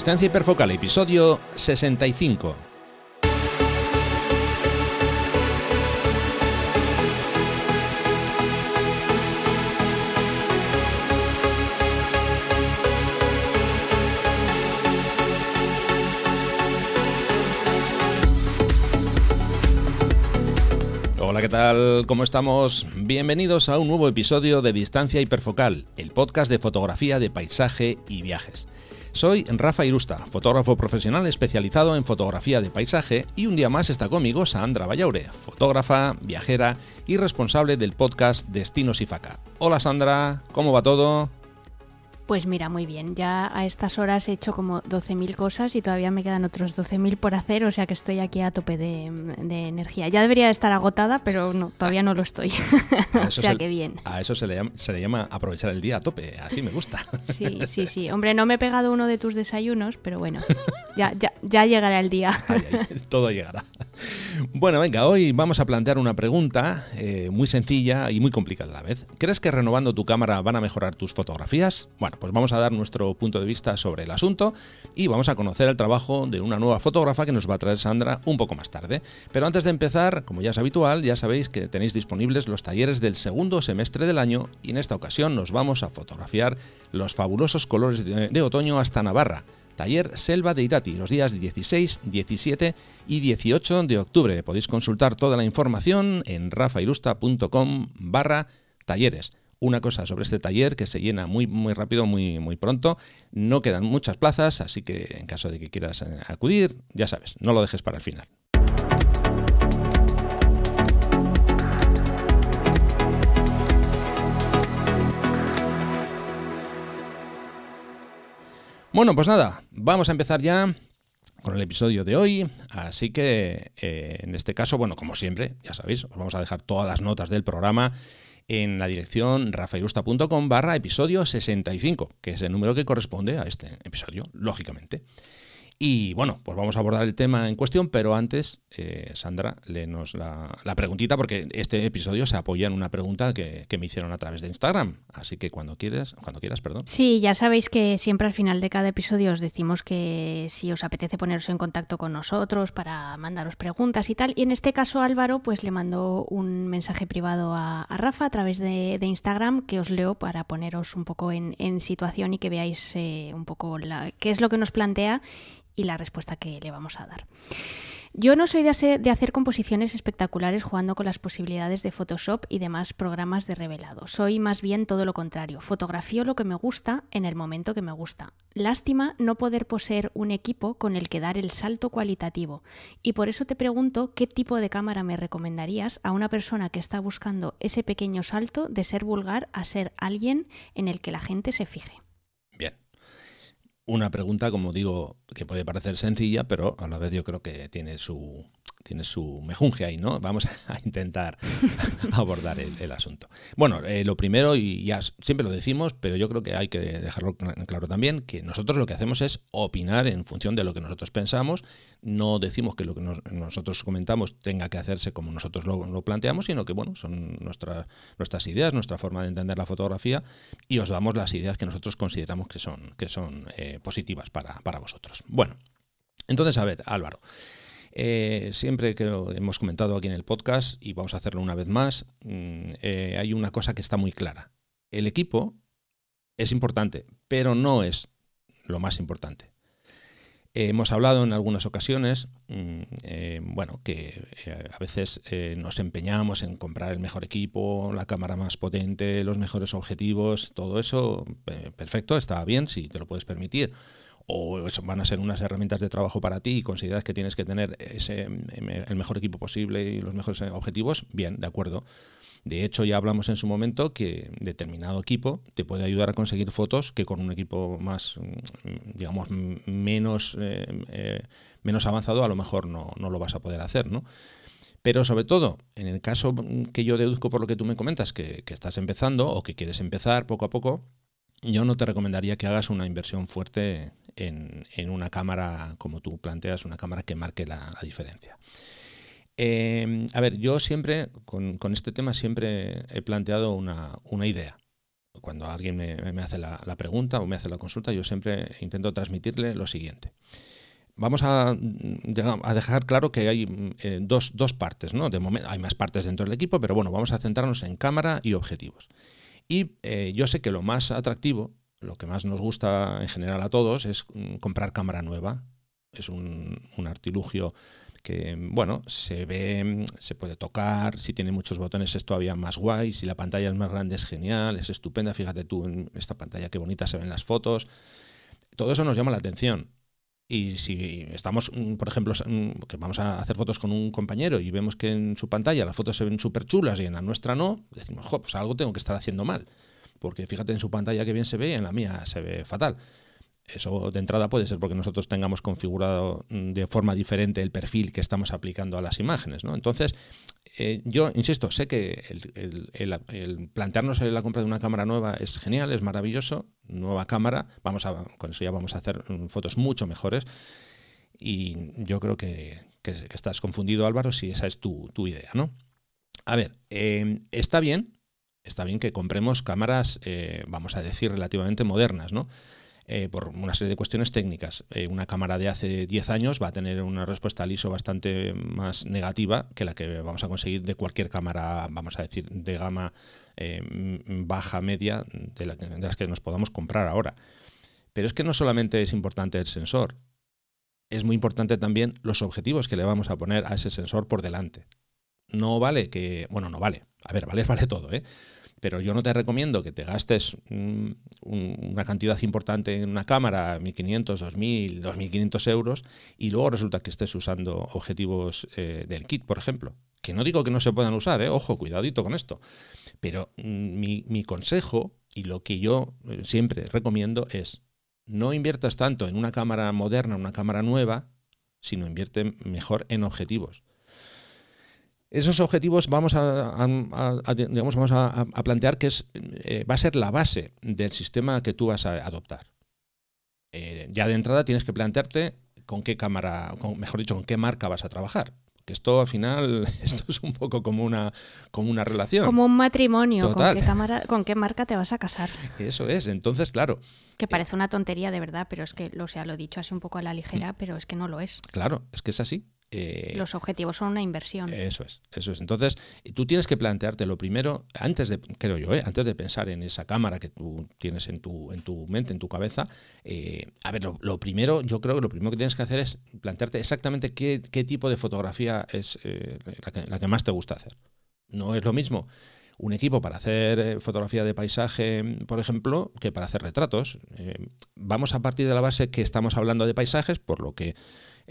Distancia hiperfocal, episodio 65. Hola, ¿qué tal? ¿Cómo estamos? Bienvenidos a un nuevo episodio de Distancia Hiperfocal, el podcast de fotografía de paisaje y viajes. Soy Rafa Irusta, fotógrafo profesional especializado en fotografía de paisaje y un día más está conmigo Sandra Vallaure, fotógrafa, viajera y responsable del podcast Destinos y Faca. Hola Sandra, ¿cómo va todo? Pues mira, muy bien. Ya a estas horas he hecho como 12.000 cosas y todavía me quedan otros 12.000 por hacer, o sea que estoy aquí a tope de, energía. Ya debería estar agotada, pero no, todavía no lo estoy. o sea que bien. A eso se le, llama, se le llama aprovechar el día a tope, así me gusta. sí, sí, sí. Hombre, no me he pegado uno de tus desayunos, pero bueno, ya, ya, ya llegará el día. todo llegará. Bueno, venga, hoy vamos a plantear una pregunta eh, muy sencilla y muy complicada a la vez. ¿Crees que renovando tu cámara van a mejorar tus fotografías? Bueno, pues vamos a dar nuestro punto de vista sobre el asunto y vamos a conocer el trabajo de una nueva fotógrafa que nos va a traer Sandra un poco más tarde. Pero antes de empezar, como ya es habitual, ya sabéis que tenéis disponibles los talleres del segundo semestre del año y en esta ocasión nos vamos a fotografiar los fabulosos colores de, otoño hasta Navarra. Taller Selva de Irati, los días 16, 17 y 18 de octubre. Podéis consultar toda la información en rafairusta.com barra talleres una cosa sobre este taller que se llena muy, muy rápido, muy, muy pronto. No quedan muchas plazas, así que en caso de que quieras eh, acudir, ya sabes, no lo dejes para el final. Bueno, pues nada, vamos a empezar ya con el episodio de hoy. Así que eh, en este caso, bueno, como siempre, ya sabéis, os vamos a dejar todas las notas del programa en la dirección rafaelusta.com barra episodio 65, que es el número que corresponde a este episodio, lógicamente. Y bueno, pues vamos a abordar el tema en cuestión, pero antes, eh, Sandra, léenos la, la, preguntita, porque este episodio se apoya en una pregunta que, me hicieron a través de Instagram. Así que cuando quieras, cuando quieras, perdón. Sí, ya sabéis que siempre al final de cada episodio os decimos que si os apetece poneros en contacto con nosotros para mandaros preguntas y tal. Y en este caso, Álvaro, pues le mandó un mensaje privado a, Rafa a través de, Instagram que os leo para poneros un poco en, situación y que veáis eh, un poco la, qué es lo que nos plantea y la respuesta que le vamos a dar. Yo no soy de hacer, composiciones espectaculares jugando con las posibilidades de Photoshop y demás programas de revelado. Soy más bien todo lo contrario. Fotografío lo que me gusta en el momento que me gusta. Lástima no poder poseer un equipo con el que dar el salto cualitativo. Y por eso te pregunto qué tipo de cámara me recomendarías a una persona que está buscando ese pequeño salto de ser vulgar a ser alguien en el que la gente se fije una pregunta, como digo, que puede parecer sencilla, pero a la vez yo creo que tiene su, tiene su mejunje ahí, ¿no? Vamos a intentar abordar el, asunto. Bueno, eh, lo primero, y ya siempre lo decimos, pero yo creo que hay que dejarlo claro también, que nosotros lo que hacemos es opinar en función de lo que nosotros pensamos. No decimos que lo que nosotros comentamos tenga que hacerse como nosotros lo, planteamos, sino que, bueno, son nuestras nuestras ideas, nuestra forma de entender la fotografía, y os damos las ideas que nosotros consideramos que son, que son eh, positivas para, para vosotros. Bueno, entonces, a ver, Álvaro. Eh, siempre que hemos comentado aquí en el podcast, y vamos a hacerlo una vez más, mm, eh, hay una cosa que está muy clara. El equipo es importante, pero no es lo más importante. hemos hablado en algunas ocasiones, mm, eh, bueno, que a veces nos empeñamos en comprar el mejor equipo, la cámara más potente, los mejores objetivos, todo eso, perfecto, está bien si te lo puedes permitir o van a ser unas herramientas de trabajo para ti y consideras que tienes que tener ese, el mejor equipo posible y los mejores objetivos, bien, de acuerdo. De hecho, ya hablamos en su momento que determinado equipo te puede ayudar a conseguir fotos que con un equipo más, mm, digamos, menos, eh, eh, menos avanzado a lo mejor no, lo vas a poder hacer, ¿no? Pero sobre todo, en el caso que yo deduzco por lo que tú me comentas, que estás empezando o que quieres empezar poco a poco, yo no te recomendaría que hagas una inversión fuerte en, una cámara, como tú planteas, una cámara que marque la, diferencia. Em, a ver, yo siempre, con, este tema, siempre he planteado una, idea. cuando alguien me, hace la, pregunta o me hace la consulta, yo siempre intento transmitirle lo siguiente. Vamos a, dejar claro que hay eh, dos, partes, ¿no? De momento, hay más partes dentro del equipo, pero bueno, vamos a centrarnos en cámara y objetivos. Y eh, yo sé que lo más atractivo, lo que más nos gusta en general a todos, es mm, comprar cámara nueva. Es un, artilugio que bueno, se ve, se puede tocar, si tiene muchos botones es todavía más guay, si la pantalla es más grande es genial, es estupenda, fíjate tú en esta pantalla qué bonita se ven las fotos. Todo eso nos llama la atención. Y si estamos, mm, por ejemplo, mm, que vamos a hacer fotos con un compañero y vemos que en su pantalla las fotos se ven súper chulas y en la nuestra no, decimos, jo, pues algo tengo que estar haciendo mal. Porque fíjate en su pantalla que bien se ve y en la mía se ve fatal. Eso de entrada puede ser porque nosotros tengamos configurado mm, de forma diferente el perfil que estamos aplicando a las imágenes. ¿no? Entonces, eh, yo insisto, sé que el, plantearnos la compra de una cámara nueva es genial, es maravilloso. Nueva cámara, vamos a, con eso ya vamos a hacer mm, fotos mucho mejores. Y yo creo que, estás confundido, Álvaro, si esa es tu, idea, ¿no? A ver, eh, está bien, está bien que compremos cámaras, eh, vamos a decir, relativamente modernas, ¿no? Eh, por una serie de cuestiones técnicas. Eh, una cámara de hace 10 años va a tener una respuesta al ISO bastante más negativa que la que vamos a conseguir de cualquier cámara, vamos a decir, de gama baja, media, de, las que nos podamos comprar ahora. Pero es que no solamente es importante el sensor, es muy importante también los objetivos que le vamos a poner a ese sensor por delante. No vale que, bueno, no vale, a ver, vale, vale todo, ¿eh? pero yo no te recomiendo que te gastes una cantidad importante en una cámara, 1.500, 2.000, 2.500 euros, y luego resulta que estés usando objetivos eh, del kit, por ejemplo. Que no digo que no se puedan usar, ¿eh? ojo, cuidadito con esto. Pero mm, mi, consejo y lo que yo eh, siempre recomiendo es no inviertas tanto en una cámara moderna, una cámara nueva, sino invierte mejor en objetivos. Esos objetivos vamos a, digamos, vamos a, plantear que es, eh, va a ser la base del sistema que tú vas a adoptar. Eh, ya de entrada tienes que plantearte con qué cámara, mejor dicho, con qué marca vas a trabajar. Que esto al final, esto es un poco como una, como una relación. Como un matrimonio, ¿con qué, cámara, ¿con qué marca te vas a casar? Eso es, entonces claro. Que parece una tontería de verdad, pero es que, lo sea, lo he dicho así un poco a la ligera, pero es que no lo es. Claro, es que es así. Eh, Los objetivos son una inversión. Eso es, eso es. Entonces, tú tienes que plantearte lo primero, antes de, creo yo, ¿eh? antes de pensar en esa cámara que tú tienes en tu, en tu mente, en tu cabeza, eh, a ver, lo, primero, yo creo que lo primero que tienes que hacer es plantearte exactamente qué, tipo de fotografía es la que, más te gusta hacer. No es lo mismo un equipo para hacer fotografía de paisaje, por ejemplo, que para hacer retratos. vamos a partir de la base que estamos hablando de paisajes, por lo que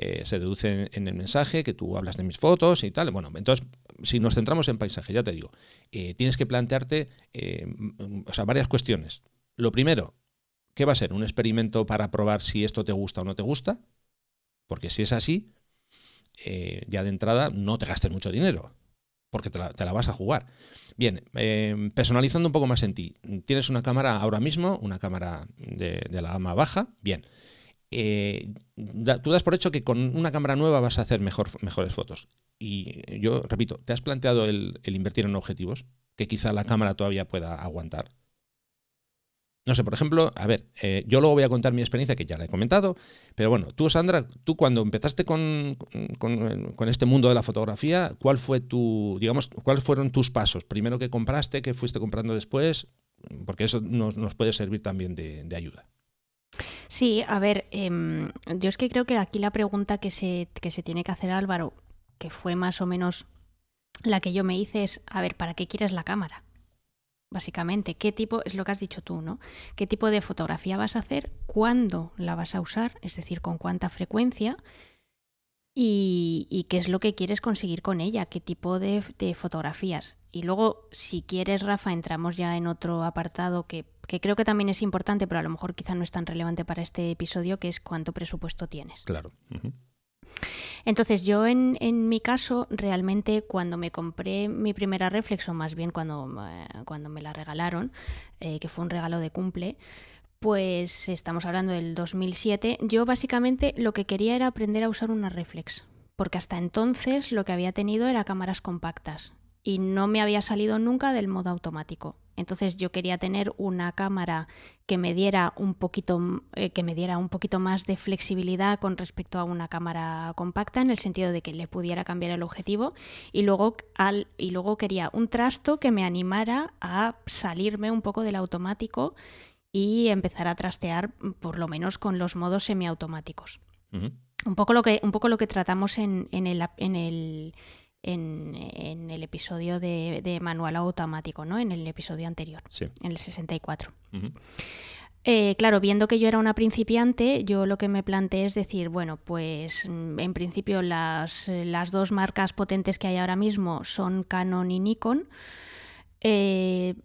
eh, se deduce en, el mensaje que tú hablas de mis fotos y tal. Bueno, entonces, si nos centramos en paisaje, ya te digo, eh, tienes que plantearte eh, o sea, varias cuestiones. Lo primero, ¿qué va a ser? ¿Un experimento para probar si esto te gusta o no te gusta? Porque si es así, ya de entrada no te gastes mucho dinero, porque te la, vas a jugar. Bien, personalizando un poco más en ti. Tienes una cámara ahora mismo, una cámara de, de la gama baja. Bien, eh, tú das por hecho que con una cámara nueva vas a hacer mejor, mejores fotos. Y yo repito, ¿te has planteado el, invertir en objetivos? Que quizá la cámara todavía pueda aguantar. No sé, por ejemplo, a ver, eh, yo luego voy a contar mi experiencia, que ya la he comentado, pero bueno, tú, Sandra, tú cuando empezaste con, este mundo de la fotografía, ¿cuál fue tu, digamos, cuáles fueron tus pasos? Primero que compraste, que fuiste comprando después, porque eso nos, puede servir también de ayuda. Sí, a ver, em, yo es que creo que aquí la pregunta que se, que se tiene que hacer Álvaro, que fue más o menos la que yo me hice, es, a ver, ¿para qué quieres la cámara? Básicamente, ¿qué tipo, es lo que has dicho tú, ¿no? ¿Qué tipo de fotografía vas a hacer? ¿Cuándo la vas a usar? Es decir, con cuánta frecuencia. Y, qué es lo que quieres conseguir con ella, qué tipo de, fotografías. Y luego, si quieres, Rafa, entramos ya en otro apartado que que creo que también es importante, pero a lo mejor quizá no es tan relevante para este episodio, que es cuánto presupuesto tienes. Claro. Entonces, yo en, mi caso, realmente cuando me compré mi primera reflex, o más bien cuando, eh, cuando me la regalaron, eh, que fue un regalo de cumple, pues estamos hablando del 2007, yo básicamente lo que quería era aprender a usar una reflex, porque hasta entonces lo que había tenido era cámaras compactas y no me había salido nunca del modo automático. Entonces yo quería tener una cámara que me diera un poquito, eh, que me diera un poquito más de flexibilidad con respecto a una cámara compacta, en el sentido de que le pudiera cambiar el objetivo. Y luego, al, y luego quería un trasto que me animara a salirme un poco del automático y empezar a trastear por lo menos con los modos semiautomáticos. Un poco lo que, un poco lo que tratamos en, en, el, en, el, en, el episodio de, manual automático, ¿no? En el episodio anterior, en el 64. Eh, claro, viendo que yo era una principiante, yo lo que me planteé es decir, bueno, pues mm, en principio las, las dos marcas potentes que hay ahora mismo son Canon y Nikon. Eh,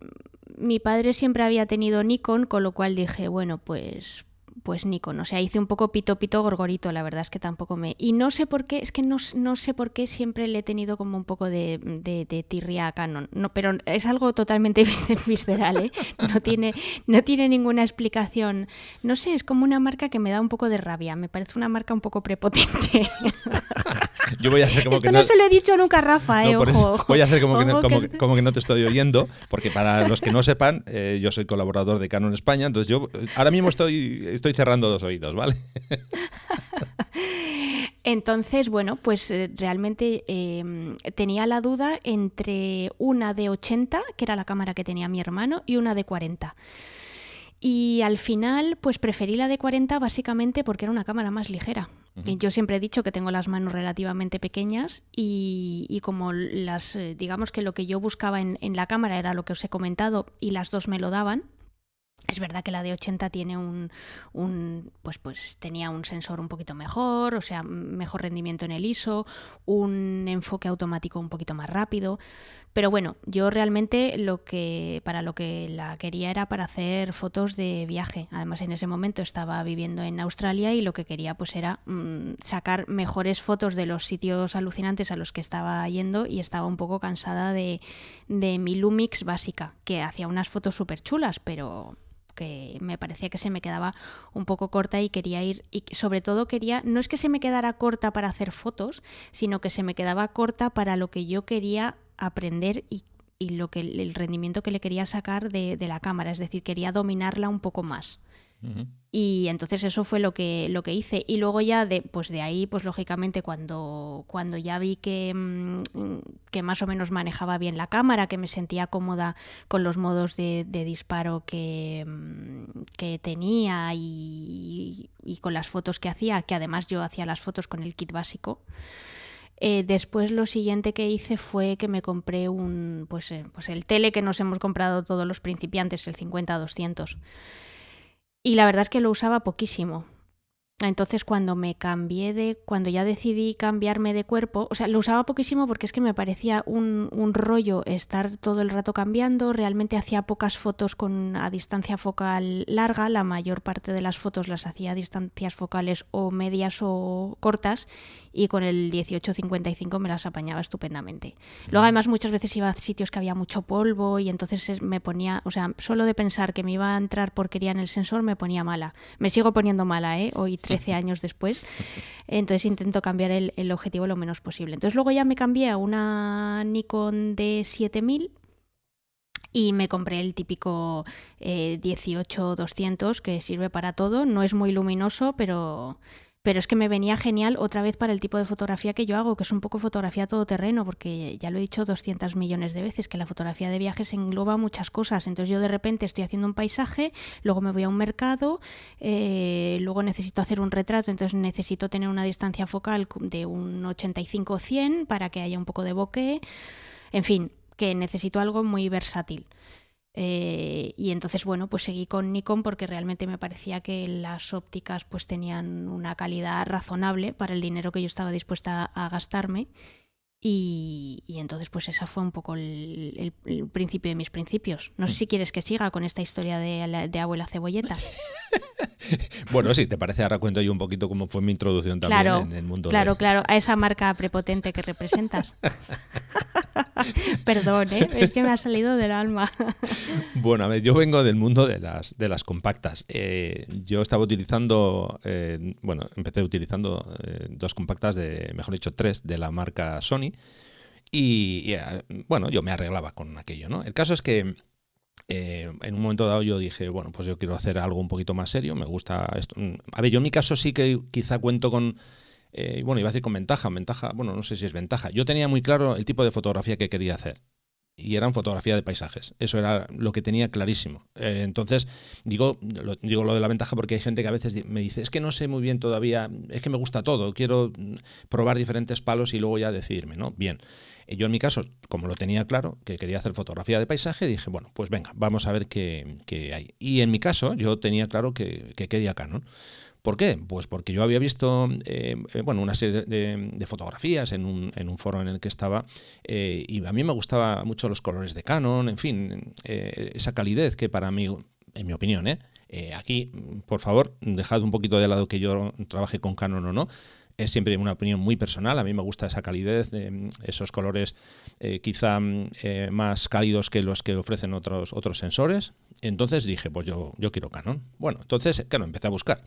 mi padre siempre había tenido Nikon, con lo cual dije, bueno, pues pues Nikon. O sea, hice un poco pito pito gorgorito, la verdad es que tampoco me. Y no sé por qué, es que no, no sé por qué siempre le he tenido como un poco de, de, tirria a Canon. No, pero es algo totalmente visceral, ¿eh? No tiene, no tiene ninguna explicación. No sé, es como una marca que me da un poco de rabia. Me parece una marca un poco prepotente. Yo voy a hacer como Esto que no, se lo he dicho a nunca Rafa, eh, ojo. voy a hacer como, que no, como, que... no, te estoy oyendo, porque para los que no sepan, eh, yo soy colaborador de Canon España, entonces yo ahora mismo estoy, estoy cerrando dos oídos, ¿vale? Entonces, bueno, pues eh, realmente em, tenía la duda entre una de 80, que era la cámara que tenía mi hermano, y una de 40. Y al final, pues preferí la de 40 básicamente porque era una cámara más ligera. y yo siempre he dicho que tengo las manos relativamente pequeñas y, como las, eh, digamos que lo que yo buscaba en, en la cámara era lo que os he comentado y las dos me lo daban, es verdad que la de 80 tiene un, un, pues, pues tenía un sensor un poquito mejor, o sea, mejor rendimiento en el ISO, un enfoque automático un poquito más rápido. Pero bueno, yo realmente lo que para lo que la quería era para hacer fotos de viaje. Además, en ese momento estaba viviendo en Australia y lo que quería pues era mm, sacar mejores fotos de los sitios alucinantes a los que estaba yendo y estaba un poco cansada de, de mi Lumix básica, que hacía unas fotos súper chulas, pero que me parecía que se me quedaba un poco corta y quería ir, y sobre todo quería, no es que se me quedara corta para hacer fotos, sino que se me quedaba corta para lo que yo quería aprender y, lo que el rendimiento que le quería sacar de, de la cámara, es decir, quería dominarla un poco más. Y entonces eso fue lo que, lo que hice. Y luego ya de, pues de ahí, pues lógicamente cuando, cuando ya vi que, mm, que más o menos manejaba bien la cámara, que me sentía cómoda con los modos de, disparo que, mm, que tenía y, con las fotos que hacía, que además yo hacía las fotos con el kit básico. Eh, después lo siguiente que hice fue que me compré un pues, eh, pues el tele que nos hemos comprado todos los principiantes, el 50-200. Y la verdad es que lo usaba poquísimo. Entonces cuando me cambié de, cuando ya decidí cambiarme de cuerpo, o sea, lo usaba poquísimo porque es que me parecía un, un rollo estar todo el rato cambiando, realmente hacía pocas fotos con a distancia focal larga, la mayor parte de las fotos las hacía a distancias focales o medias o cortas y con el 1855 me las apañaba estupendamente. Luego además muchas veces iba a sitios que había mucho polvo y entonces me ponía, o sea, solo de pensar que me iba a entrar porquería en el sensor me ponía mala. Me sigo poniendo mala, ¿eh? Hoy 13 años después. Entonces intento cambiar el, objetivo lo menos posible. Entonces luego ya me cambié a una Nikon D7000 y me compré el típico eh, 18-200 que sirve para todo. No es muy luminoso, pero pero es que me venía genial otra vez para el tipo de fotografía que yo hago, que es un poco fotografía todoterreno, porque ya lo he dicho 200 millones de veces, que la fotografía de viajes engloba muchas cosas. Entonces yo de repente estoy haciendo un paisaje, luego me voy a un mercado, eh, luego necesito hacer un retrato, entonces necesito tener una distancia focal de un 85-100 para que haya un poco de bokeh. En fin, que necesito algo muy versátil. Eh, y entonces, bueno, pues seguí con Nikon porque realmente me parecía que las ópticas pues tenían una calidad razonable para el dinero que yo estaba dispuesta a gastarme. Y, entonces, pues esa fue un poco el, principio de mis principios. No sé si quieres que siga con esta historia de, de abuela cebolleta. bueno, si te parece, ahora cuento yo un poquito cómo fue mi introducción también en el mundo. Claro, claro, a esa marca prepotente que representas. Perdón, ¿eh? es que me ha salido del alma. bueno, a ver, yo vengo del mundo de las, compactas. Eh, yo estaba utilizando, eh, bueno, empecé utilizando dos compactas, de, mejor dicho, tres de la marca Sony. Y, bueno, yo me arreglaba con aquello, ¿no? El caso es que en un momento dado yo dije, bueno, pues yo quiero hacer algo un poquito más serio, me gusta esto. A ver, yo en mi caso sí que quizá cuento con, eh, bueno, iba a decir con ventaja, ventaja, bueno, no sé si es ventaja. Yo tenía muy claro el tipo de fotografía que quería hacer y eran fotografía de paisajes. Eso era lo que tenía clarísimo. Eh, entonces, digo lo, digo lo de la ventaja porque hay gente que a veces me dice, es que no sé muy bien todavía, es que me gusta todo, quiero probar diferentes palos y luego ya decidirme, ¿no? Bien. Eh, yo en mi caso, como lo tenía claro, que quería hacer fotografía de paisaje, dije, bueno, pues venga, vamos a ver qué, hay. Y en mi caso, yo tenía claro que, que quería Canon. ¿Por qué? Pues porque yo había visto eh, eh, bueno, una serie de, fotografías en un, foro en el que estaba eh, y a mí me gustaban mucho los colores de Canon, en fin, esa calidez que para mí, en mi opinión, aquí, por favor, dejad un poquito de lado que yo trabaje con Canon o no, es siempre una opinión muy personal. A mí me gusta esa calidez, esos colores quizá más cálidos que los que ofrecen otros, otros sensores. Entonces dije, pues yo, yo quiero Canon. Bueno, entonces, claro, empecé a buscar.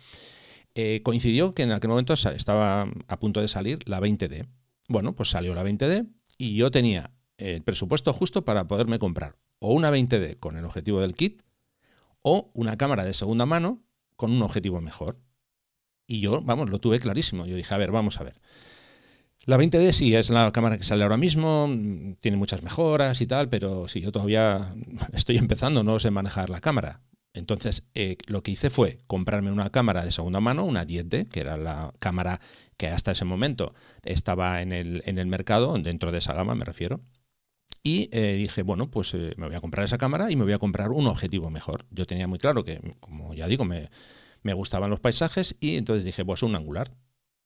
Eh, coincidió que en aquel momento estaba a punto de salir la 20D. Bueno, pues salió la 20D y yo tenía el presupuesto justo para poderme comprar o una 20D con el objetivo del kit o una cámara de segunda mano con un objetivo mejor. Y yo, vamos, lo tuve clarísimo. Yo dije, a ver, vamos a ver. La 20D sí es la cámara que sale ahora mismo, tiene muchas mejoras y tal, pero sí, yo todavía estoy empezando, no sé manejar la cámara. Entonces, eh, lo que hice fue comprarme una cámara de segunda mano, una 10D, que era la cámara que hasta ese momento estaba en el, en el mercado, dentro de esa gama me refiero. Y eh, dije, bueno, pues eh, me voy a comprar esa cámara y me voy a comprar un objetivo mejor. Yo tenía muy claro que, como ya digo, me, gustaban los paisajes y entonces dije, pues un angular.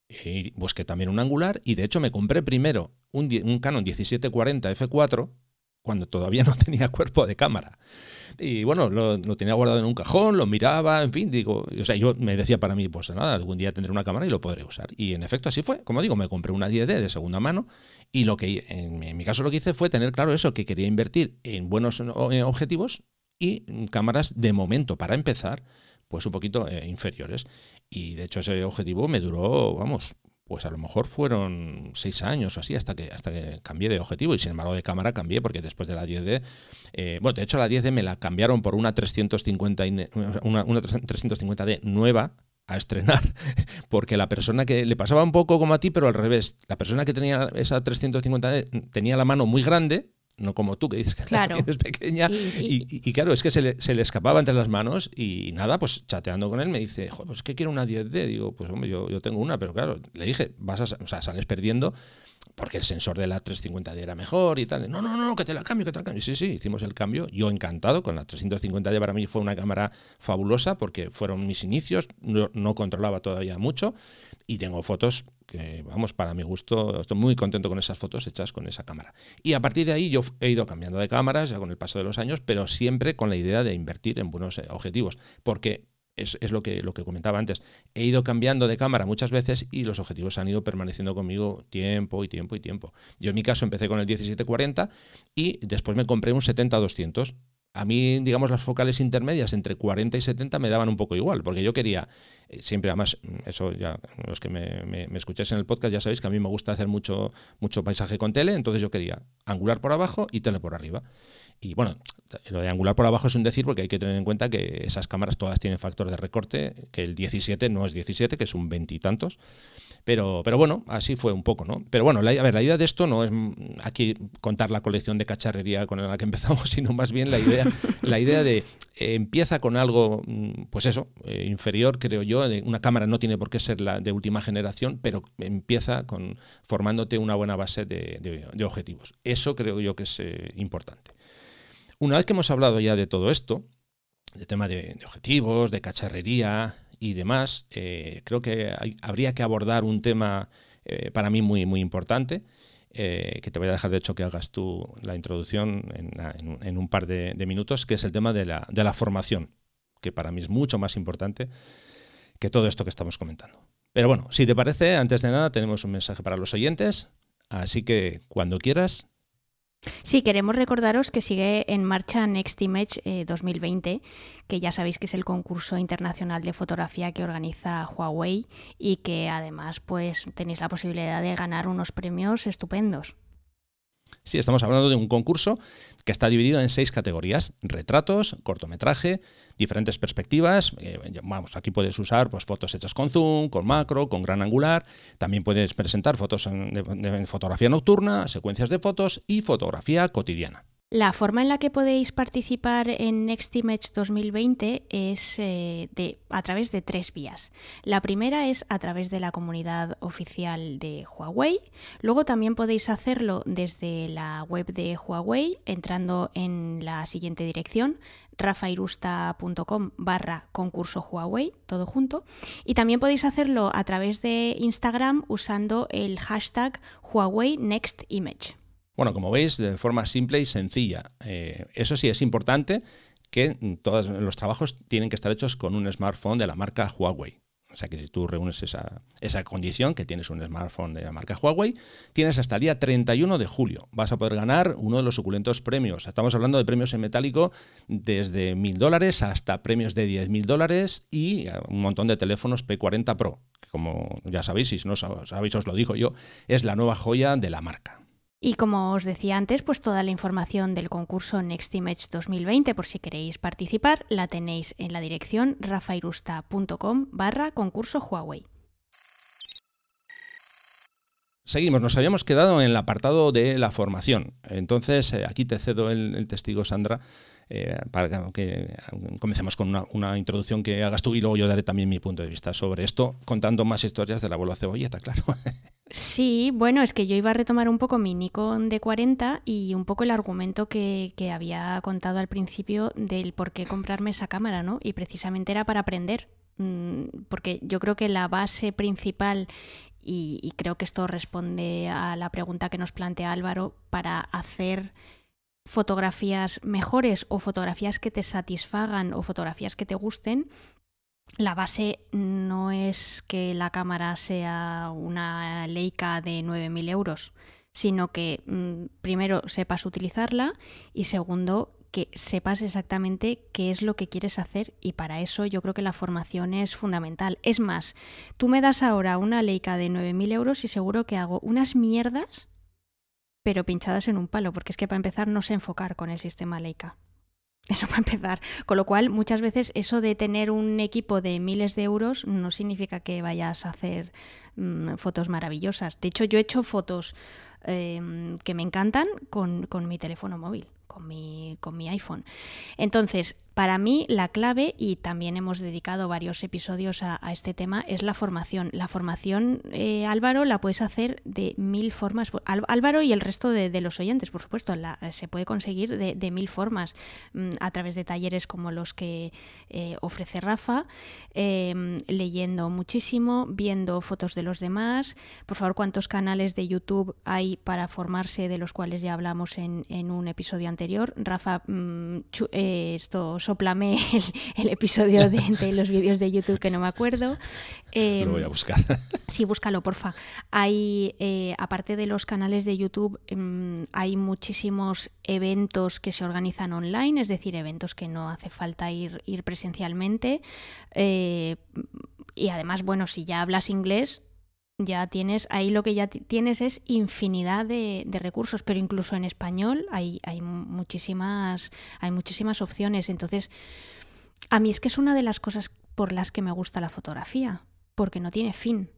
Y busqué también un angular y de hecho me compré primero un, un Canon 1740 F4 cuando todavía no tenía cuerpo de cámara. Y bueno, lo, tenía guardado en un cajón, lo miraba, en fin, digo, o sea, yo me decía para mí, pues nada, algún día tendré una cámara y lo podré usar. Y en efecto así fue. Como digo, me compré una 10D de segunda mano y lo que en, mi caso lo que hice fue tener claro eso, que quería invertir en buenos objetivos y cámaras de momento para empezar, pues un poquito eh, inferiores. Y de hecho ese objetivo me duró, vamos, pues a lo mejor fueron seis años o así hasta que, hasta que cambié de objetivo. Y sin embargo de cámara cambié porque después de la 10D, eh, bueno, de hecho la 10D me la cambiaron por una 350, una, una 350D nueva a estrenar, porque la persona que le pasaba un poco como a ti, pero al revés, la persona que tenía esa 350D tenía la mano muy grande no como tú que dices que claro. es pequeña. Y, claro, es que se le, se le, escapaba entre las manos y nada, pues chateando con él me dice, Joder, pues es que quiero una 10D. Digo, pues hombre, yo, yo tengo una, pero claro, le dije, vas a, o sea, sales perdiendo porque el sensor de la 350D era mejor y tal. No, no, no, que te la cambio, que te la cambio. Sí, sí, hicimos el cambio. Yo encantado con la 350D. Para mí fue una cámara fabulosa porque fueron mis inicios, no, no controlaba todavía mucho y tengo fotos que, vamos, para mi gusto, estoy muy contento con esas fotos hechas con esa cámara. Y a partir de ahí yo he ido cambiando de cámaras ya con el paso de los años, pero siempre con la idea de invertir en buenos eh, objetivos, porque es, lo, que, lo que comentaba antes. He ido cambiando de cámara muchas veces y los objetivos han ido permaneciendo conmigo tiempo y tiempo y tiempo. Yo en mi caso empecé con el 1740 y después me compré un 70-200 a mí, digamos, las focales intermedias entre 40 y 70 me daban un poco igual, porque yo quería, eh, siempre además, mm, eso ya, los que me, me, escucháis en el podcast ya sabéis que a mí me gusta hacer mucho, mucho paisaje con tele, entonces yo quería angular por abajo y tele por arriba. Y bueno, lo de angular por abajo es un decir porque hay que tener en cuenta que esas cámaras todas tienen factor de recorte, que el 17 no es 17, que es un veintitantos. Pero, pero bueno, así fue un poco, ¿no? Pero bueno, la, a ver, la idea de esto no es mm, aquí contar la colección de cacharrería con la que empezamos, sino más bien la idea, la idea de eh, empieza con algo, mm, pues eso, eh, inferior, creo yo. una cámara no tiene por qué ser la de última generación, pero empieza con formándote una buena base de, objetivos. Eso creo yo que es eh, importante. Una vez que hemos hablado ya de todo esto, de tema de, objetivos, de cacharrería, y demás, eh, creo que habría que abordar un tema eh, para mí muy, muy importante, eh, que te voy a dejar de hecho que hagas tú la introducción en, un par de, minutos, que es el tema de la, de la formación, que para mí es mucho más importante que todo esto que estamos comentando. Pero bueno, si te parece, antes de nada tenemos un mensaje para los oyentes, así que cuando quieras, Sí, queremos recordaros que sigue en marcha Next Image 2020, eh, que ya sabéis que es el concurso internacional de fotografía que organiza Huawei y que además pues tenéis la posibilidad de ganar unos premios estupendos. Sí, estamos hablando de un concurso que está dividido en seis categorías: retratos, cortometraje, diferentes perspectivas. Eh, vamos, aquí puedes usar pues, fotos hechas con zoom, con macro, con gran angular. También puedes presentar fotos en fotografía nocturna, secuencias de fotos y fotografía cotidiana. La forma en la que podéis participar en Next Image 2020 es eh, a través de tres vías. La primera es a través de la comunidad oficial de Huawei. Luego también podéis hacerlo desde la web de Huawei entrando en la siguiente dirección rafairusta.com barra concurso Huawei, todo junto. Y también podéis hacerlo a través de Instagram usando el hashtag Huawei Next Image. Bueno, como veis, de forma simple y sencilla. Eh, eso sí, es importante que todos los trabajos tienen que estar hechos con un smartphone de la marca Huawei. O sea que si tú reúnes esa, esa, condición, que tienes un smartphone de la marca Huawei, tienes hasta el día 31 de julio. Vas a poder ganar uno de los suculentos premios. Estamos hablando de premios en metálico desde mil dólares hasta premios de 10.000 dólares y un montón de teléfonos P40 Pro. Que como ya sabéis, si no sabéis os lo digo yo, es la nueva joya de la marca. Y como os decía antes, pues toda la información del concurso Next Image 2020, por si queréis participar, la tenéis en la dirección rafairusta.com barra concurso Huawei. Seguimos, nos habíamos quedado en el apartado de la formación. Entonces, eh, aquí te cedo el, testigo, Sandra, eh, para que, comencemos con una, introducción que hagas tú y luego yo daré también mi punto de vista sobre esto, contando más historias de la abuela cebolleta, claro. Sí, bueno, es que yo iba a retomar un poco mi Nikon de 40 y un poco el argumento que, había contado al principio del por qué comprarme esa cámara, ¿no? Y precisamente era para aprender, mm, porque yo creo que la base principal, y, y creo que esto responde a la pregunta que nos plantea Álvaro, para hacer fotografías mejores o fotografías que te satisfagan o fotografías que te gusten, la base no es que la cámara sea una Leica de 9.000 euros, sino que mm, primero sepas utilizarla y segundo que sepas exactamente qué es lo que quieres hacer y para eso yo creo que la formación es fundamental. Es más, tú me das ahora una Leica de 9.000 euros y seguro que hago unas mierdas pero pinchadas en un palo, porque es que para empezar no sé enfocar con el sistema Leica. Eso para empezar. Con lo cual, muchas veces eso de tener un equipo de miles de euros no significa que vayas a hacer mm, fotos maravillosas. De hecho, yo he hecho fotos em, que me encantan con, con mi teléfono móvil, con mi, con mi iPhone. Entonces, para mí la clave, y también hemos dedicado varios episodios a, este tema, es la formación. La formación, eh, Álvaro, la puedes hacer de mil formas. Álvaro y el resto de, los oyentes, por supuesto, se puede conseguir de, mil formas, mm, a través de talleres como los que eh, ofrece Rafa, em, leyendo muchísimo, viendo fotos de los demás. Por favor, ¿cuántos canales de YouTube hay para formarse de los cuales ya hablamos en, un episodio anterior? Rafa, mm, eh, esto soplame el, episodio de, los vídeos de YouTube que no me acuerdo. Lo voy a em, buscar. Sí, búscalo, porfa. Hay, eh, aparte de los canales de YouTube, em, hay muchísimos eventos que se organizan online, es decir, eventos que no hace falta ir, ir presencialmente. Eh, y además, bueno, si ya hablas inglés, ya tienes, ahí lo que ya tienes es infinidad de, recursos, pero incluso en español hay, hay, muchísimas, hay muchísimas opciones. Entonces, a mí es que es una de las cosas por las que me gusta la fotografía, porque no tiene fin.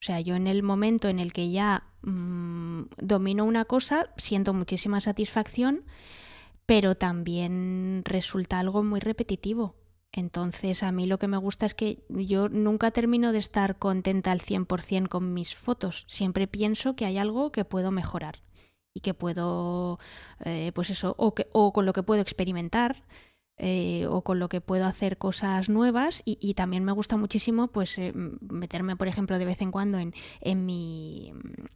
O sea, yo en el momento en el que ya mm, domino una cosa, siento muchísima satisfacción, pero también resulta algo muy repetitivo. Entonces a mí lo que me gusta es que yo nunca termino de estar contenta al 100% con mis fotos. Siempre pienso que hay algo que puedo mejorar y que puedo, eh, pues eso, o, que, o con lo que puedo experimentar eh, o con lo que puedo hacer cosas nuevas y, también me gusta muchísimo pues eh, meterme por ejemplo de vez en cuando en, en, mi,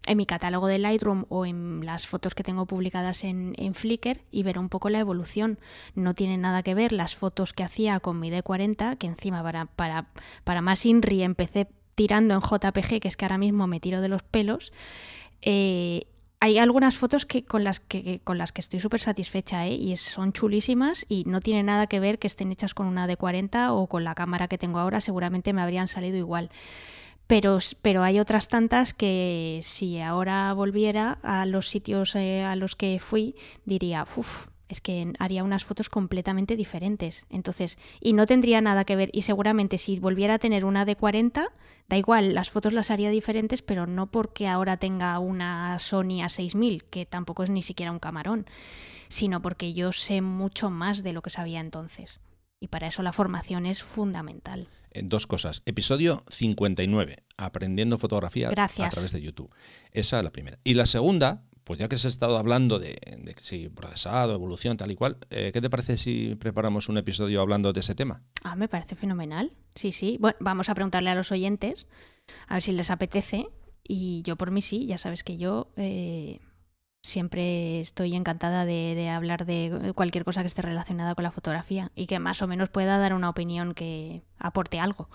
en mi catálogo de Lightroom o en las fotos que tengo publicadas en, en, Flickr y ver un poco la evolución. No tiene nada que ver las fotos que hacía con mi D40 que encima para, para, para más INRI empecé tirando en JPG que es que ahora mismo me tiro de los pelos eh, hay algunas fotos que con las que con las que estoy súper satisfecha ¿eh? y son chulísimas y no tiene nada que ver que estén hechas con una de 40 o con la cámara que tengo ahora seguramente me habrían salido igual Pero, pero hay otras tantas que si ahora volviera a los sitios eh, a los que fui, diría, uff, es que haría unas fotos completamente diferentes. Entonces, y no tendría nada que ver. Y seguramente si volviera a tener una de 40, da igual, las fotos las haría diferentes, pero no porque ahora tenga una Sony A6000, que tampoco es ni siquiera un camarón, sino porque yo sé mucho más de lo que sabía entonces. Y para eso la formación es fundamental. Eh, dos cosas. Episodio 59, aprendiendo fotografía a través de YouTube. Esa es la primera. Y la segunda, pues ya que se ha estado hablando de, si procesado, evolución, tal y cual, eh, ¿qué te parece si preparamos un episodio hablando de ese tema? Ah, me parece fenomenal. Sí, sí. Bueno, vamos a preguntarle a los oyentes a ver si les apetece. Y yo por mí sí, ya sabes que yo eh, siempre estoy encantada de, de, hablar de cualquier cosa que esté relacionada con la fotografía y que más o menos pueda dar una opinión que aporte algo.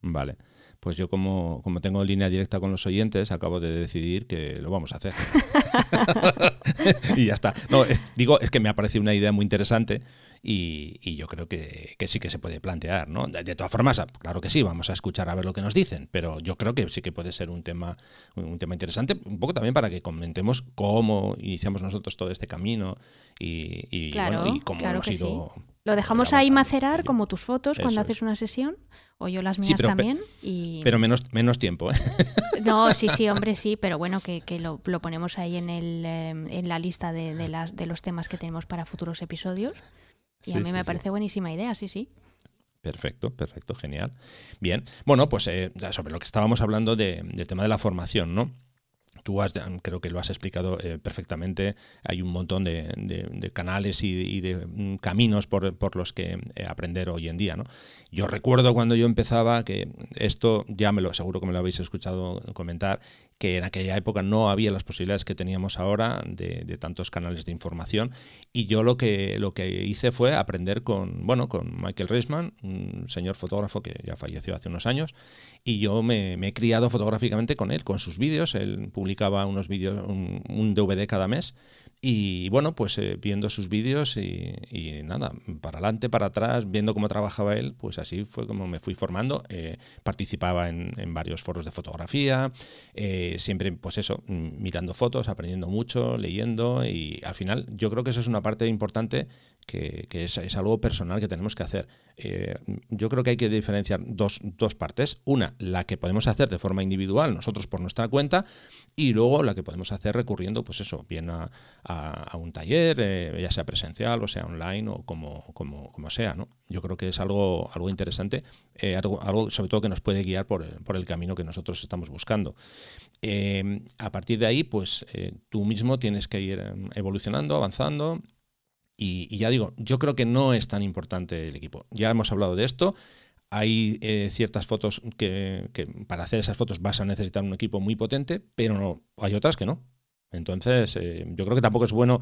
Vale pues yo como, como tengo línea directa con los oyentes, acabo de decidir que lo vamos a hacer. y ya está. No, digo, es que me ha parecido una idea muy interesante y, yo creo que, sí que se puede plantear, ¿no? De, todas formas, claro que sí, vamos a escuchar a ver lo que nos dicen, pero yo creo que sí que puede ser un tema, un tema interesante, un poco también para que comentemos cómo iniciamos nosotros todo este camino y, cómo hemos ido... Lo dejamos ahí macerar como tus fotos cuando haces una sesión o yo las mías también. Pero menos, menos tiempo. ¿eh? No, sí, sí, hombre, sí, pero bueno, que, lo, ponemos ahí en, el, em, en la lista de, las, de los temas que tenemos para futuros episodios. Y a mí me parece buenísima idea, sí, sí. Perfecto, perfecto, genial. Bien, bueno, pues eh, sobre lo que estábamos hablando del tema de la formación, ¿no? Tú creo que lo has explicado eh, perfectamente. Hay un montón de, canales y, de mm, caminos por, los que eh, aprender hoy en día. ¿no? Yo recuerdo cuando yo empezaba que esto, ya me lo seguro que me lo habéis escuchado comentar, que en aquella época no había las posibilidades que teníamos ahora de, tantos canales de información y yo lo que, lo que hice fue aprender con, bueno, con Michael Reisman, un señor fotógrafo que ya falleció hace unos años y yo me, he criado fotográficamente con él, con sus vídeos, él publicaba unos vídeos, un DVD cada mes y bueno, pues eh, viendo sus vídeos y, nada, para adelante, para atrás, viendo cómo trabajaba él, pues así fue como me fui formando. Eh, participaba en, varios foros de fotografía, eh, siempre pues eso, mm, mirando fotos, aprendiendo mucho, leyendo y al final yo creo que eso es una parte importante que, es, algo personal que tenemos que hacer. Yo creo que hay que diferenciar dos, dos partes. Una, la que podemos hacer de forma individual, nosotros por nuestra cuenta, y luego la que podemos hacer recurriendo, pues eso, bien a a, un taller, eh, ya sea presencial o sea online o como, como, como, sea. ¿no? Yo creo que es algo, algo interesante, eh, algo, algo, sobre todo que nos puede guiar por el, por el camino que nosotros estamos buscando. Eh, a partir de ahí, pues tú mismo tienes que ir em, evolucionando, avanzando. Y, ya digo, yo creo que no es tan importante el equipo. Ya hemos hablado de esto. Hay ciertas fotos que, para hacer esas fotos vas a necesitar un equipo muy potente, pero no, hay otras que no. Entonces, eh, yo creo que tampoco es bueno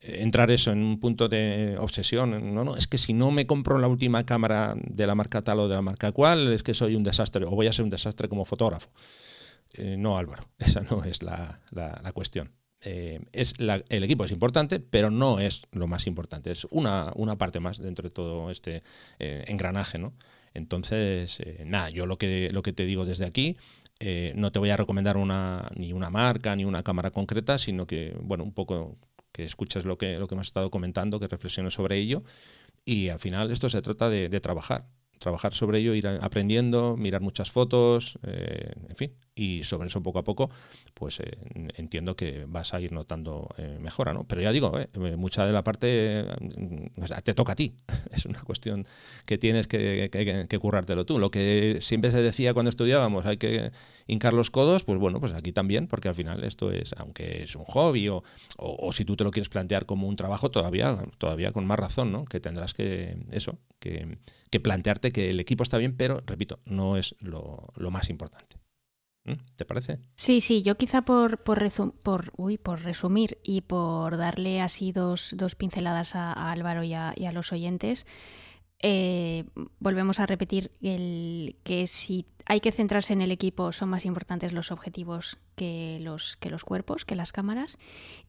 eh, entrar eso en un punto de obsesión. No, no, es que si no me compro la última cámara de la marca tal o de la marca cual, es que soy un desastre o voy a ser un desastre como fotógrafo. Eh, no, Álvaro, esa no es la, cuestión. Es el equipo es importante, pero no es lo más importante. Es una, una parte más dentro de todo este engranaje, ¿no? Entonces, nada, yo lo que, lo que te digo desde aquí eh, no te voy a recomendar una, ni una marca ni una cámara concreta, sino que, bueno, un poco que escuches lo que, lo que hemos estado comentando, que reflexiones sobre ello. Y al final esto se trata de, de trabajar trabajar sobre ello, ir aprendiendo, mirar muchas fotos, eh, en fin, y sobre eso poco a poco, pues eh, entiendo que vas a ir notando eh, mejora, ¿no? Pero ya digo, mucha de la parte te toca a ti, es una cuestión que tienes que, que, currártelo tú. Lo que siempre se decía cuando estudiábamos, hay que hincar los codos, pues bueno, pues aquí también, porque al final esto es, aunque es un hobby o, o, si tú te lo quieres plantear como un trabajo, todavía, todavía con más razón, ¿no? Que tendrás que, eso, que que plantearte que el equipo está bien, pero repito, no es lo, más importante. ¿Mm? ¿Te parece? Sí, sí, yo quizá por, por, resumir y por darle así dos, dos pinceladas a, Álvaro y a, los oyentes, eh, volvemos a repetir el, que si hay que centrarse en el equipo son más importantes los objetivos que los, que los cuerpos, que las cámaras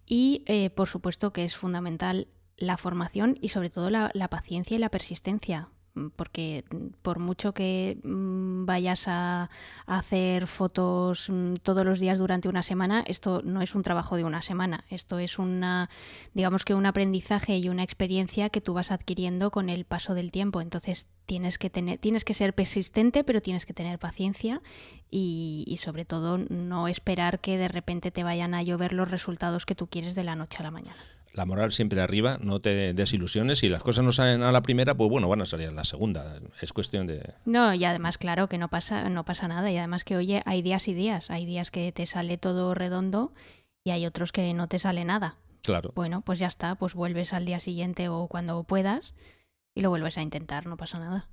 y eh, por supuesto que es fundamental la formación y sobre todo la, paciencia y la persistencia porque por mucho que mm, vayas a, hacer fotos mm, todos los días durante una semana, esto no es un trabajo de una semana, esto es una, digamos que un aprendizaje y una experiencia que tú vas adquiriendo con el paso del tiempo. Entonces tienes que tener, tienes que ser persistente, pero tienes que tener paciencia y, y sobre todo no esperar que de repente te vayan a llover los resultados que tú quieres de la noche a la mañana la moral siempre arriba, no te desilusiones. Si las cosas no salen a la primera, pues bueno, van a salir a la segunda. Es cuestión de. No, y además, claro, que no pasa, no pasa nada. Y además que, oye, hay días y días. Hay días que te sale todo redondo y hay otros que no te sale nada. Claro. Bueno, pues ya está, pues vuelves al día siguiente o cuando puedas y lo vuelves a intentar, no pasa nada.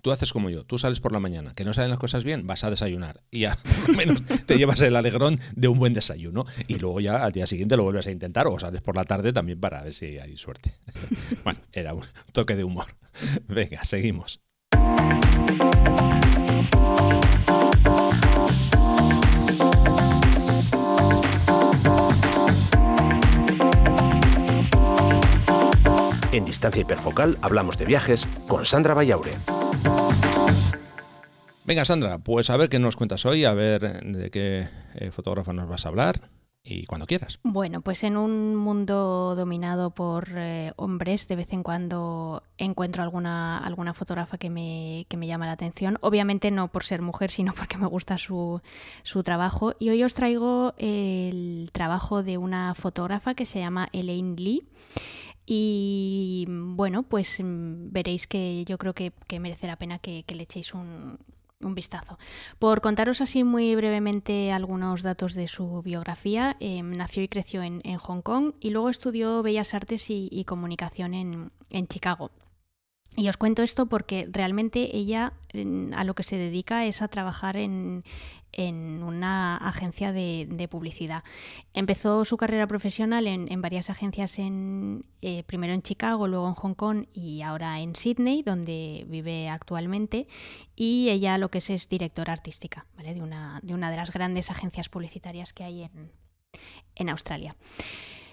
Tú haces como yo, tú sales por la mañana, que no salen las cosas bien, vas a desayunar y lo menos te llevas el alegrón de un buen desayuno y luego ya al día siguiente lo vuelves a intentar o sales por la tarde también para ver si hay suerte. bueno, era un toque de humor. Venga, seguimos. En Distancia Hiperfocal hablamos de viajes con Sandra Vallaure. Venga, Sandra, pues a ver qué nos cuentas hoy, a ver de qué eh, fotógrafa nos vas a hablar y cuando quieras. Bueno, pues en un mundo dominado por eh, hombres, de vez en cuando encuentro alguna, alguna fotógrafa que me, que me llama la atención. Obviamente no por ser mujer, sino porque me gusta su, su trabajo. Y hoy os traigo el trabajo de una fotógrafa que se llama Elaine Lee. Y bueno, pues veréis que yo creo que, merece la pena que le echéis un, un vistazo. Por contaros así muy brevemente algunos datos de su biografía, em, nació y creció en, Hong Kong y luego estudió Bellas Artes y, Comunicación en, en Chicago. Y os cuento esto porque realmente ella a lo que se dedica es a trabajar en, en una agencia de, publicidad. Empezó su carrera profesional en, varias agencias, en, eh, primero en Chicago, luego en Hong Kong y ahora en Sydney, donde vive actualmente. Y ella lo que es es directora artística de, una, de las grandes agencias publicitarias que hay en, Australia.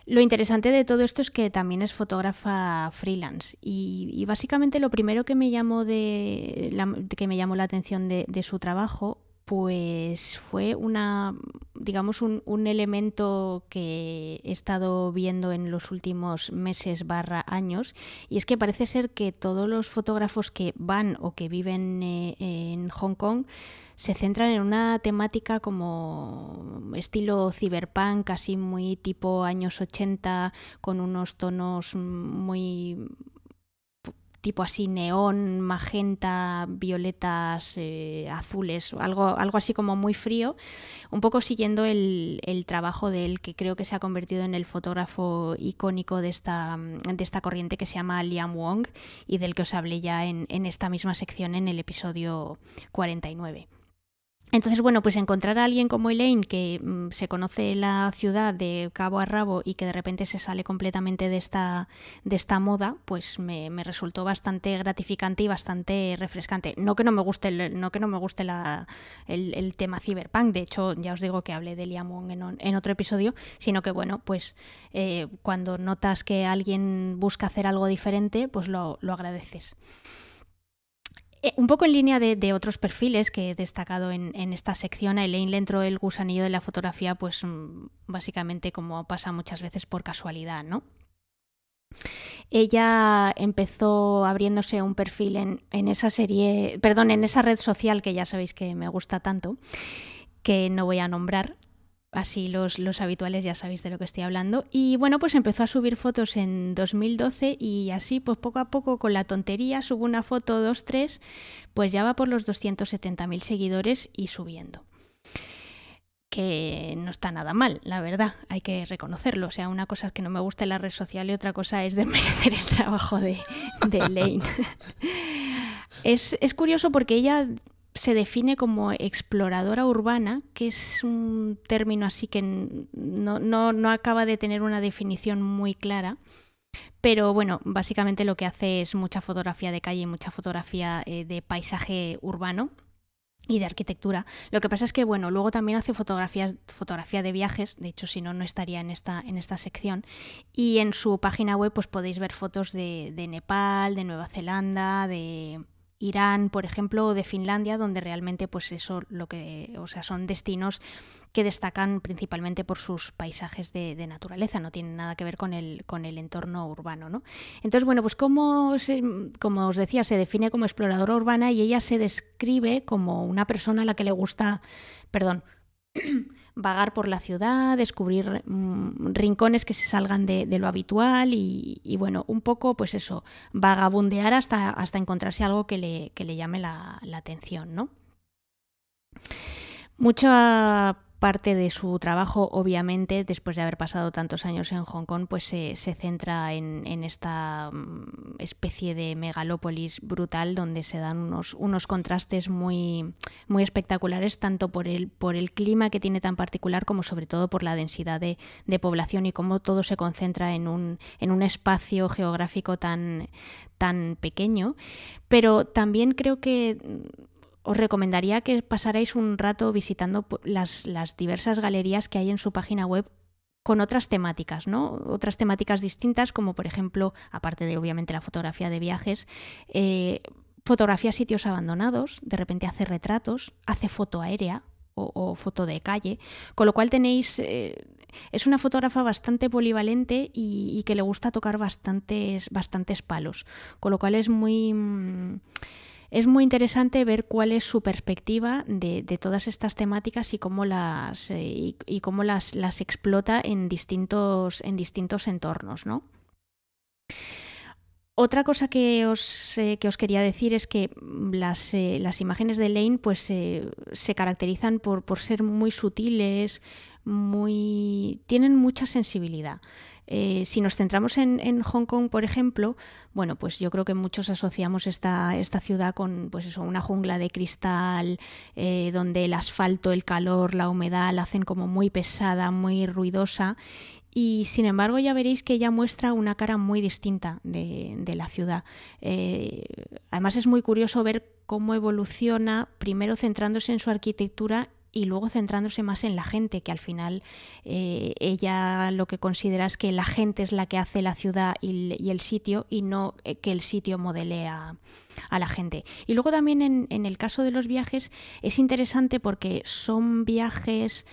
Lo interesante de todo esto es que también es fotógrafa freelance y, básicamente lo primero que me llamó de que me llamó la atención de su trabajo pues fue una, digamos, un, un, elemento que he estado viendo en los últimos meses barra años, y es que parece ser que todos los fotógrafos que van o que viven eh, en Hong Kong se centran en una temática como estilo cyberpunk, así muy tipo años 80, con unos tonos muy tipo así neón, magenta, violetas, eh, azules, algo, algo así como muy frío, un poco siguiendo el, trabajo de él, que creo que se ha convertido en el fotógrafo icónico de esta, de esta corriente que se llama Liam Wong y del que os hablé ya en, en esta misma sección en el episodio 49. Entonces, bueno, pues encontrar a alguien como Elaine que mm, se conoce la ciudad de cabo a rabo y que de repente se sale completamente de esta, de esta moda, pues me, resultó bastante gratificante y bastante refrescante. No que no me guste el, no que no me guste la, el, tema cyberpunk, de hecho ya os digo que hablé de Liam en, otro episodio, sino que bueno, pues eh, cuando notas que alguien busca hacer algo diferente, pues lo, lo agradeces. Eh, un poco en línea de, otros perfiles que he destacado en, esta sección, a Elaine le entró el gusanillo de la fotografía, pues mm, básicamente como pasa muchas veces por casualidad, ¿no? Ella empezó abriéndose un perfil en, en, esa serie, perdón, en esa red social que ya sabéis que me gusta tanto, que no voy a nombrar, así los, los, habituales ya sabéis de lo que estoy hablando. Y bueno, pues empezó a subir fotos en 2012 y así pues poco a poco con la tontería, subo una foto, dos, tres, pues ya va por los 270.000 seguidores y subiendo. Que no está nada mal, la verdad, hay que reconocerlo. O sea, una cosa es que no me gusta la red social y otra cosa es desmerecer el trabajo de, de Elaine. es, es curioso porque ella se define como exploradora urbana, que es un término así que no, no, acaba de tener una definición muy clara. Pero bueno, básicamente lo que hace es mucha fotografía de calle mucha fotografía eh, de paisaje urbano. y de arquitectura. Lo que pasa es que, bueno, luego también hace fotografías, fotografía de viajes, de hecho, si no, no estaría en esta, en esta sección. Y en su página web, pues podéis ver fotos de Nepal, de Nueva Zelanda, de, Irán, por ejemplo, o de Finlandia, donde realmente, pues eso, lo que, o sea, son destinos que destacan principalmente por sus paisajes de, naturaleza, no tienen nada que ver con el, con el entorno urbano, ¿no? Entonces, bueno, pues como, como os decía, se define como exploradora urbana y ella se describe como una persona a la que le gusta, perdón, vagar por la ciudad, descubrir mm, rincones que se salgan de, lo habitual y, bueno, un poco pues eso, vagabundear hasta, hasta encontrarse algo que le, que le llame la, la atención, ¿no? Mucha parte de su trabajo, obviamente, después de haber pasado tantos años en Hong Kong, pues se, centra en, esta mm, especie de megalópolis brutal donde se dan unos, unos contrastes muy, muy espectaculares, tanto por el, por el clima que tiene tan particular como sobre todo por la densidad de, de población y cómo todo se concentra en un, en un espacio geográfico tan, tan pequeño. Pero también creo que os recomendaría que pasarais un rato visitando las, diversas galerías que hay en su página web con otras temáticas, ¿no? Otras temáticas distintas, como por ejemplo, aparte de obviamente la fotografía de viajes, eh, fotografía sitios abandonados, de repente hace retratos, hace foto aérea o, foto de calle, con lo cual tenéis... Eh, es una fotógrafa bastante polivalente y, que le gusta tocar bastantes, bastantes palos, con lo cual es muy... Mm, es muy interesante ver cuál es su perspectiva de, todas estas temáticas y cómo las, eh, y, cómo las, las, explota en distintos, en distintos entornos. ¿no? Otra cosa que os, eh, que os, quería decir es que las, eh, las imágenes de Lane pues, se caracterizan por, por, ser muy sutiles, muy, tienen mucha sensibilidad. Eh, si nos centramos en, Hong Kong, por ejemplo, bueno, pues yo creo que muchos asociamos esta, ciudad con pues una jungla de cristal, eh, donde el asfalto, el calor, la humedad la hacen como muy pesada, muy ruidosa. Y sin embargo ya veréis que ella muestra una cara muy distinta de, la ciudad. Eh, además es muy curioso ver cómo evoluciona, primero centrándose en su arquitectura y luego centrándose más en la gente, que al final eh, ella lo que considera es que la gente es la que hace la ciudad y, el sitio y no eh, que el sitio modele a, la gente. Y luego también en, en el caso de los viajes es interesante porque son viajes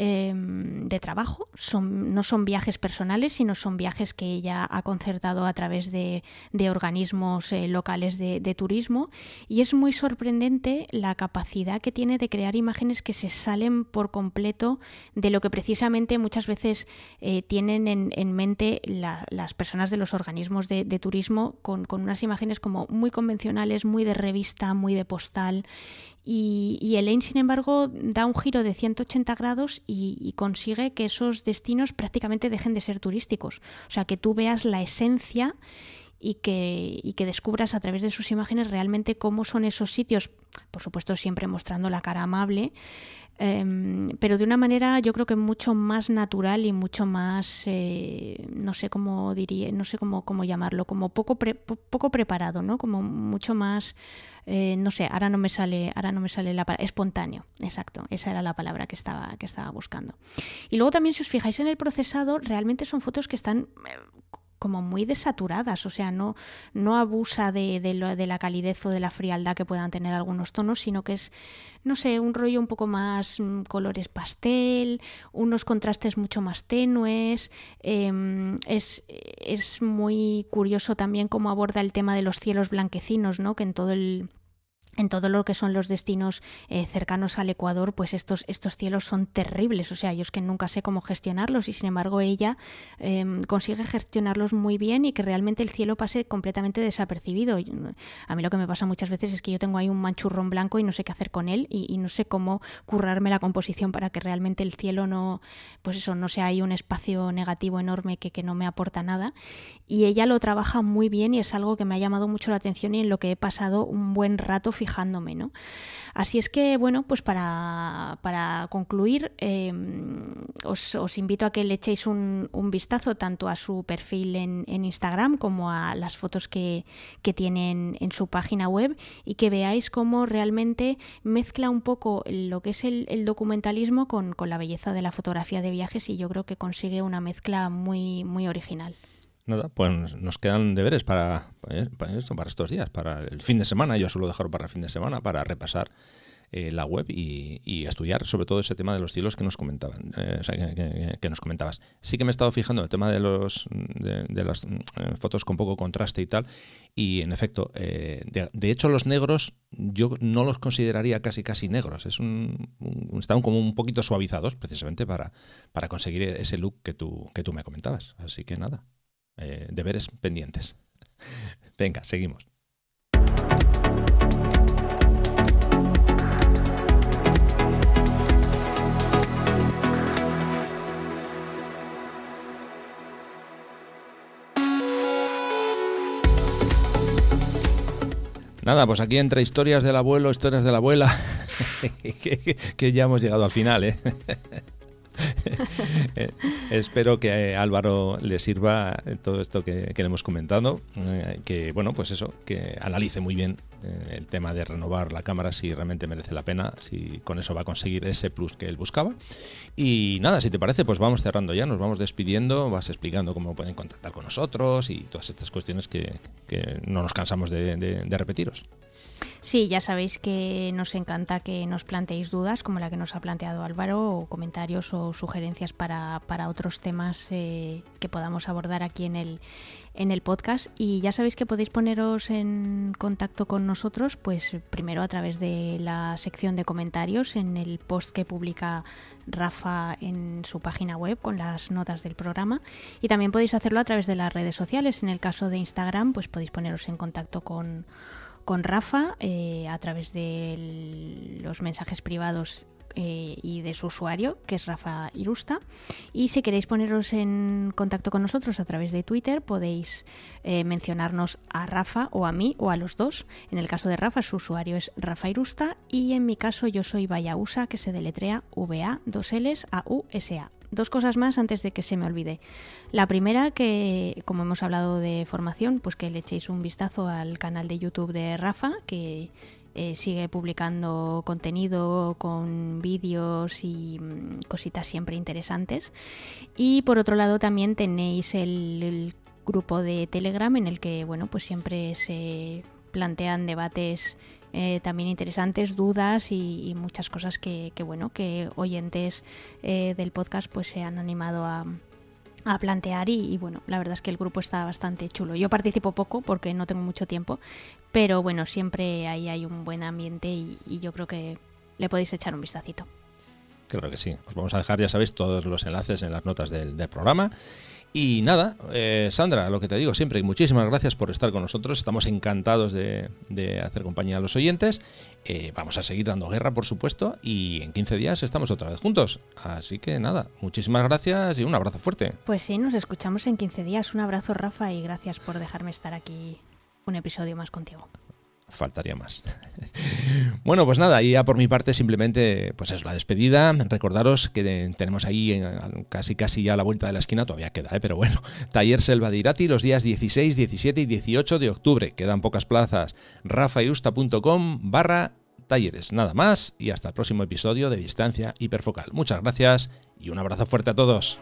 Em, de trabajo, son, no son viajes personales, sino son viajes que ella ha concertado a través de, organismos eh, locales de, turismo. Y es muy sorprendente la capacidad que tiene de crear imágenes que se salen por completo de lo que precisamente muchas veces eh, tienen en, mente las personas de los organismos de, turismo con, con unas imágenes como muy convencionales, muy de revista, muy de postal y, Elaine, sin embargo, da un giro de 180 grados y, consigue que esos destinos prácticamente dejen de ser turísticos. O sea, que tú veas la esencia y que, y que descubras a través de sus imágenes realmente cómo son esos sitios, por supuesto siempre mostrando la cara amable, Em, pero de una manera yo creo que mucho más natural y mucho más, eh, no sé cómo diría, no sé cómo, cómo llamarlo, como poco, poco preparado, ¿no? Como mucho más, eh, no sé, ahora no me sale, ahora no me sale la palabra, espontáneo, exacto, esa era la palabra que estaba, que estaba buscando. Y luego también si os fijáis en el procesado, realmente son fotos que están eh, como muy desaturadas, o sea, no, no abusa de, de, la calidez o de la frialdad que puedan tener algunos tonos, sino que es, no sé, un rollo un poco más mm, colores pastel, unos contrastes mucho más tenues. Em, es, es muy curioso también cómo aborda el tema de los cielos blanquecinos, ¿no? que en todo el en todo lo que son los destinos eh, cercanos al Ecuador, pues estos, estos cielos son terribles. O sea, yo es que nunca sé cómo gestionarlos y sin embargo ella em, consigue gestionarlos muy bien y que realmente el cielo pase completamente desapercibido. A mí lo que me pasa muchas veces es que yo tengo ahí un manchurrón blanco y no sé qué hacer con él y, no sé cómo currarme la composición para que realmente el cielo no, pues eso, no sea ahí un espacio negativo enorme que, que no me aporta nada. Y ella lo trabaja muy bien y es algo que me ha llamado mucho la atención y en lo que he pasado un buen rato ¿no? Así es que, bueno, pues para, para concluir, em, os, os, invito a que le echéis un, un vistazo tanto a su perfil en, en, Instagram como a las fotos que, que tienen en su página web y que veáis cómo realmente mezcla un poco lo que es el, el documentalismo con, con la belleza de la fotografía de viajes y yo creo que consigue una mezcla muy, muy original. Nada, pues nos quedan deberes para, para, esto, para estos días, para el fin de semana. Yo suelo dejarlo para el fin de semana para repasar eh, la web y, estudiar sobre todo ese tema de los cielos que nos comentaban, eh, que, nos comentabas. Sí que me he estado fijando en el tema de los de, de las eh, fotos con poco contraste y tal, y en efecto, eh, de, de, hecho los negros yo no los consideraría casi casi negros, es un, un, están como un poquito suavizados precisamente para, para conseguir ese look que tú, que tú me comentabas. Así que nada, eh, deberes pendientes. Venga, seguimos. Nada, pues aquí entre historias del abuelo, historias de la abuela, que, que, ya hemos llegado al final, ¿eh? eh, espero que Álvaro le sirva todo esto que, que le hemos comentado, eh, que bueno, pues eso, que analice muy bien eh, el tema de renovar la cámara si realmente merece la pena, si con eso va a conseguir ese plus que él buscaba. Y nada, si te parece, pues vamos cerrando ya, nos vamos despidiendo, vas explicando cómo pueden contactar con nosotros y todas estas cuestiones que, que no nos cansamos de, de, repetiros. Sí, ya sabéis que nos encanta que nos planteéis dudas como la que nos ha planteado Álvaro o comentarios o sugerencias para, para otros temas eh, que podamos abordar aquí en el, en el podcast. Y ya sabéis que podéis poneros en contacto con nosotros pues primero a través de la sección de comentarios en el post que publica Rafa en su página web con las notas del programa. Y también podéis hacerlo a través de las redes sociales. En el caso de Instagram pues podéis poneros en contacto con con Rafa eh, a través de los mensajes privados eh, y de su usuario, que es Rafa Irusta. Y si queréis poneros en contacto con nosotros a través de Twitter, podéis eh, mencionarnos a Rafa o a mí o a los dos. En el caso de Rafa, su usuario es Rafa Irusta y en mi caso yo soy Vayausa, que se deletrea VA, dos Ls, A, U, S, A dos cosas más antes de que se me olvide. La primera, que como hemos hablado de formación, pues que le echéis un vistazo al canal de YouTube de Rafa, que eh, sigue publicando contenido con vídeos y mmm, cositas siempre interesantes. Y por otro lado también tenéis el, grupo de Telegram en el que, bueno, pues siempre se plantean debates eh, también interesantes, dudas y, y muchas cosas que, que, bueno, que oyentes eh, del podcast pues se han animado a, a plantear y, bueno, la verdad es que el grupo está bastante chulo. Yo participo poco porque no tengo mucho tiempo, pero bueno, siempre ahí hay un buen ambiente y, yo creo que le podéis echar un vistacito. Claro que sí. Os vamos a dejar, ya sabéis, todos los enlaces en las notas del programa. Y nada, eh, Sandra, lo que te digo siempre, muchísimas gracias por estar con nosotros. Estamos encantados de, de hacer compañía a los oyentes. Eh, vamos a seguir dando guerra, por supuesto, y en 15 días estamos otra vez juntos. Así que nada, muchísimas gracias y un abrazo fuerte. Pues sí, nos escuchamos en 15 días. Un abrazo, Rafa, y gracias por dejarme estar aquí un episodio más contigo faltaría más. bueno, pues nada, y ya por mi parte simplemente pues es la despedida. Recordaros que tenemos ahí casi casi ya a la vuelta de la esquina, todavía queda, ¿eh? pero bueno, Taller Selva de Irati los días 16, 17 y 18 de octubre. Quedan pocas plazas. rafayusta.com barra talleres. Nada más y hasta el próximo episodio de Distancia Hiperfocal. Muchas gracias y un abrazo fuerte a todos.